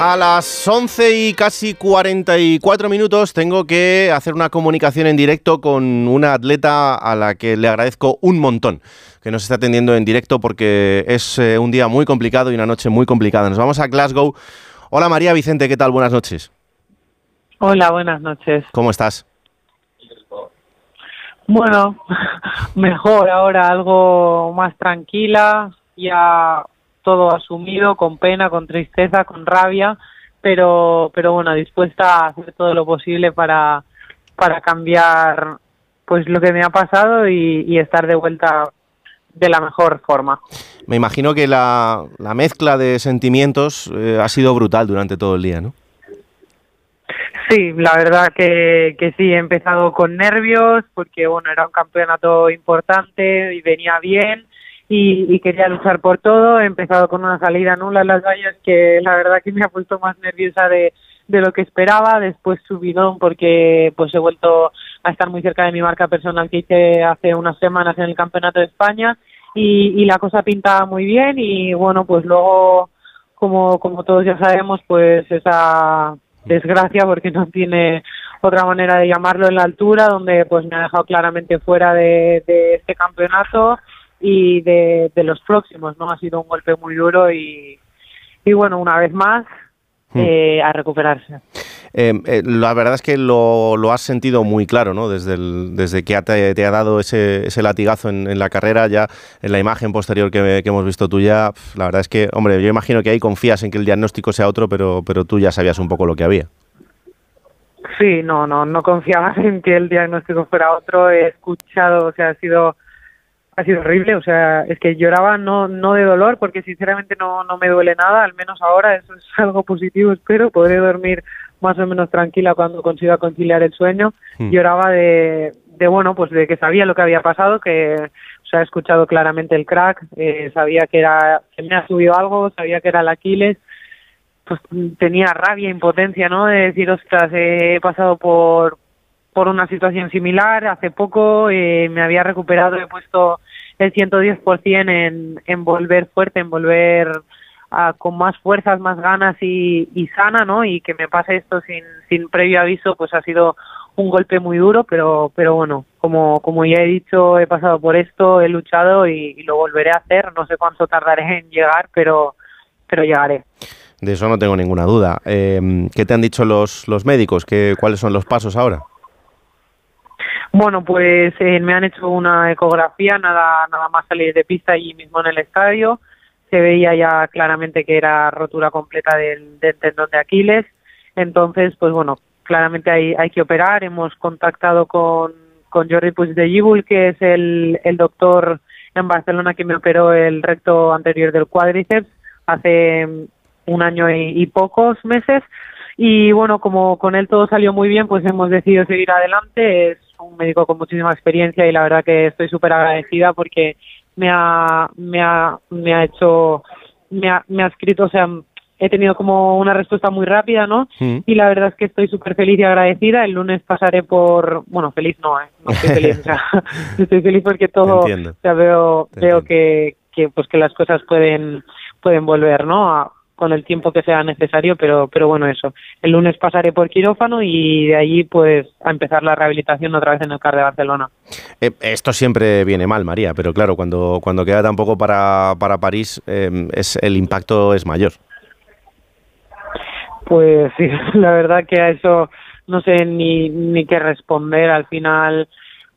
A las 11 y casi 44 minutos tengo que hacer una comunicación en directo con una atleta a la que le agradezco un montón que nos está atendiendo en directo porque es eh, un día muy complicado y una noche muy complicada. Nos vamos a Glasgow. Hola María Vicente, ¿qué tal? Buenas noches. Hola, buenas noches. ¿Cómo estás? Bueno, mejor ahora, algo más tranquila, ya todo asumido, con pena, con tristeza, con rabia, pero, pero bueno, dispuesta a hacer todo lo posible para, para cambiar pues lo que me ha pasado y, estar de vuelta de la mejor forma. Me imagino que la, la mezcla de sentimientos eh, ha sido brutal durante todo el día, ¿no? Sí, la verdad que, que sí, he empezado con nervios porque bueno, era un campeonato importante y venía bien y, quería luchar por todo. He empezado con una salida nula en las vallas que la verdad que me ha puesto más nerviosa de, de lo que esperaba. Después subidón porque pues he vuelto a estar muy cerca de mi marca personal que hice hace unas semanas en el Campeonato de España y, y la cosa pintaba muy bien y bueno pues luego como como todos ya sabemos pues esa desgracia porque no tiene otra manera de llamarlo en la altura donde pues me ha dejado claramente fuera de, de este campeonato y de, los próximos, ¿no? Ha sido un golpe muy duro y, y bueno, una vez más, hmm. eh, a recuperarse. Eh, eh, la verdad es que lo, lo, has sentido muy claro, ¿no? Desde, desde que te, te, ha dado ese, ese latigazo en, la carrera, ya en la imagen posterior que, que, hemos visto tuya, la verdad es que, hombre, yo imagino que ahí confías en que el diagnóstico sea otro, pero, pero tú ya sabías un poco lo que había. Sí, no, no, no confiabas en que el diagnóstico fuera otro. He escuchado, o sea, ha sido ha sido horrible, o sea, es que lloraba no no de dolor porque sinceramente no no me duele nada, al menos ahora eso es algo positivo, espero, podré dormir más o menos tranquila cuando consiga conciliar el sueño. Hmm. Lloraba de de bueno, pues de que sabía lo que había pasado, que o sea, he escuchado claramente el crack, eh, sabía que era que me ha subido algo, sabía que era el Aquiles, pues tenía rabia, impotencia, ¿no? De decir, ostras, he pasado por por una situación similar. Hace poco eh, me había recuperado, he puesto el 110% en, en volver fuerte, en volver con más fuerzas, más ganas y, y, sana, ¿no? Y que me pase esto sin, sin previo aviso, pues ha sido un golpe muy duro, pero, pero bueno, como, como ya he dicho, he pasado por esto, he luchado y, lo volveré a hacer. No sé cuánto tardaré en llegar, pero, pero llegaré. De eso no tengo ninguna duda. Eh, ¿Qué te han dicho los, los médicos? ¿Qué, ¿Cuáles son los pasos ahora? Bueno, pues eh, me han hecho una ecografía, nada, nada más salir de pista allí mismo en el estadio. Se veía ya claramente que era rotura completa del, tendón de Aquiles. Entonces, pues bueno, claramente hay, hay que operar. Hemos contactado con, con Jordi Puigdellíbul, que es el, el doctor en Barcelona que me operó el recto anterior del cuádriceps hace un año y, y pocos meses. Y bueno, como con él todo salió muy bien, pues hemos decidido seguir adelante. Es un médico con muchísima experiencia y la verdad que estoy súper agradecida porque me ha, me ha, me ha hecho, me ha, me ha escrito, o sea, he tenido como una respuesta muy rápida, ¿no? Y la verdad es que estoy súper feliz y agradecida. El lunes pasaré por, bueno, feliz no, ¿eh? No estoy feliz, o sea, estoy feliz porque todo, o sea, veo, veo que, que, pues que las cosas pueden, pueden volver, ¿no? A, con el tiempo que sea necesario, pero, pero bueno, eso. El lunes pasaré por quirófano y de allí pues a empezar la rehabilitación otra vez en el CAR de Barcelona. Eh, esto siempre viene mal, María, pero claro, cuando, cuando queda tan poco para, para París, eh, es, el impacto es mayor. Pues sí, la verdad que a eso no sé ni, ni qué responder. Al final,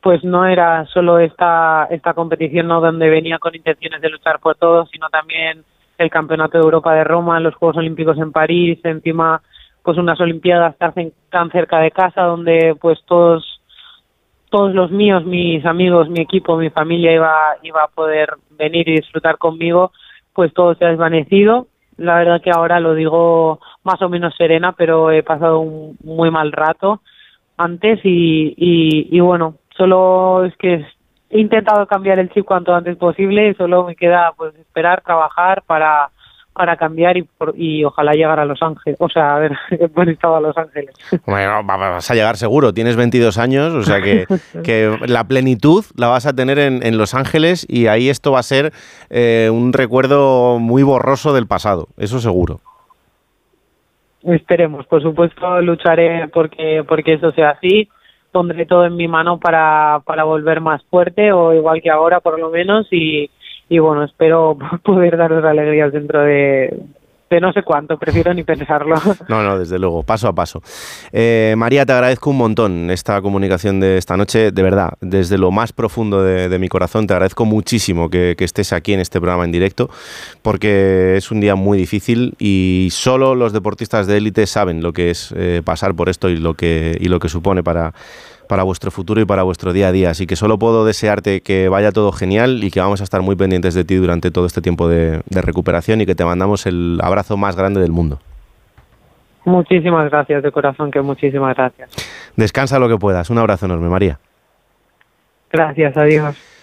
pues no era solo esta, esta competición ¿no? donde venía con intenciones de luchar por todo, sino también el Campeonato de Europa de Roma, los Juegos Olímpicos en París, encima pues unas Olimpiadas tan cerca de casa donde pues todos todos los míos, mis amigos, mi equipo, mi familia iba iba a poder venir y disfrutar conmigo, pues todo se ha desvanecido. La verdad que ahora lo digo más o menos serena, pero he pasado un muy mal rato antes y, y, y bueno, solo es que he intentado cambiar el chip cuanto antes posible solo me queda pues esperar, trabajar para para cambiar y, y ojalá llegar a Los Ángeles. O sea, a ver, buen estado a Los Ángeles. Bueno, vas a llegar seguro. Tienes 22 años, o sea que, que la plenitud la vas a tener en, en, Los Ángeles y ahí esto va a ser eh, un recuerdo muy borroso del pasado. Eso seguro. Esperemos, por supuesto lucharé porque porque eso sea así. Pondré todo en mi mano para, para volver más fuerte o igual que ahora por lo menos y, y bueno, espero poder daros alegrías dentro de, de no sé cuánto, prefiero ni pensarlo. No, no, desde luego, paso a paso. Eh, María, te agradezco un montón esta comunicación de esta noche, de verdad, desde lo más profundo de, mi corazón, te agradezco muchísimo que, estés aquí en este programa en directo, porque es un día muy difícil y solo los deportistas de élite saben lo que es eh, pasar por esto y lo que, y lo que supone para para vuestro futuro y para vuestro día a día. Así que solo puedo desearte que vaya todo genial y que vamos a estar muy pendientes de ti durante todo este tiempo de, recuperación y que te mandamos el abrazo más grande del mundo. Muchísimas gracias de corazón, que muchísimas gracias. Descansa lo que puedas. Un abrazo enorme, María. Gracias, adiós.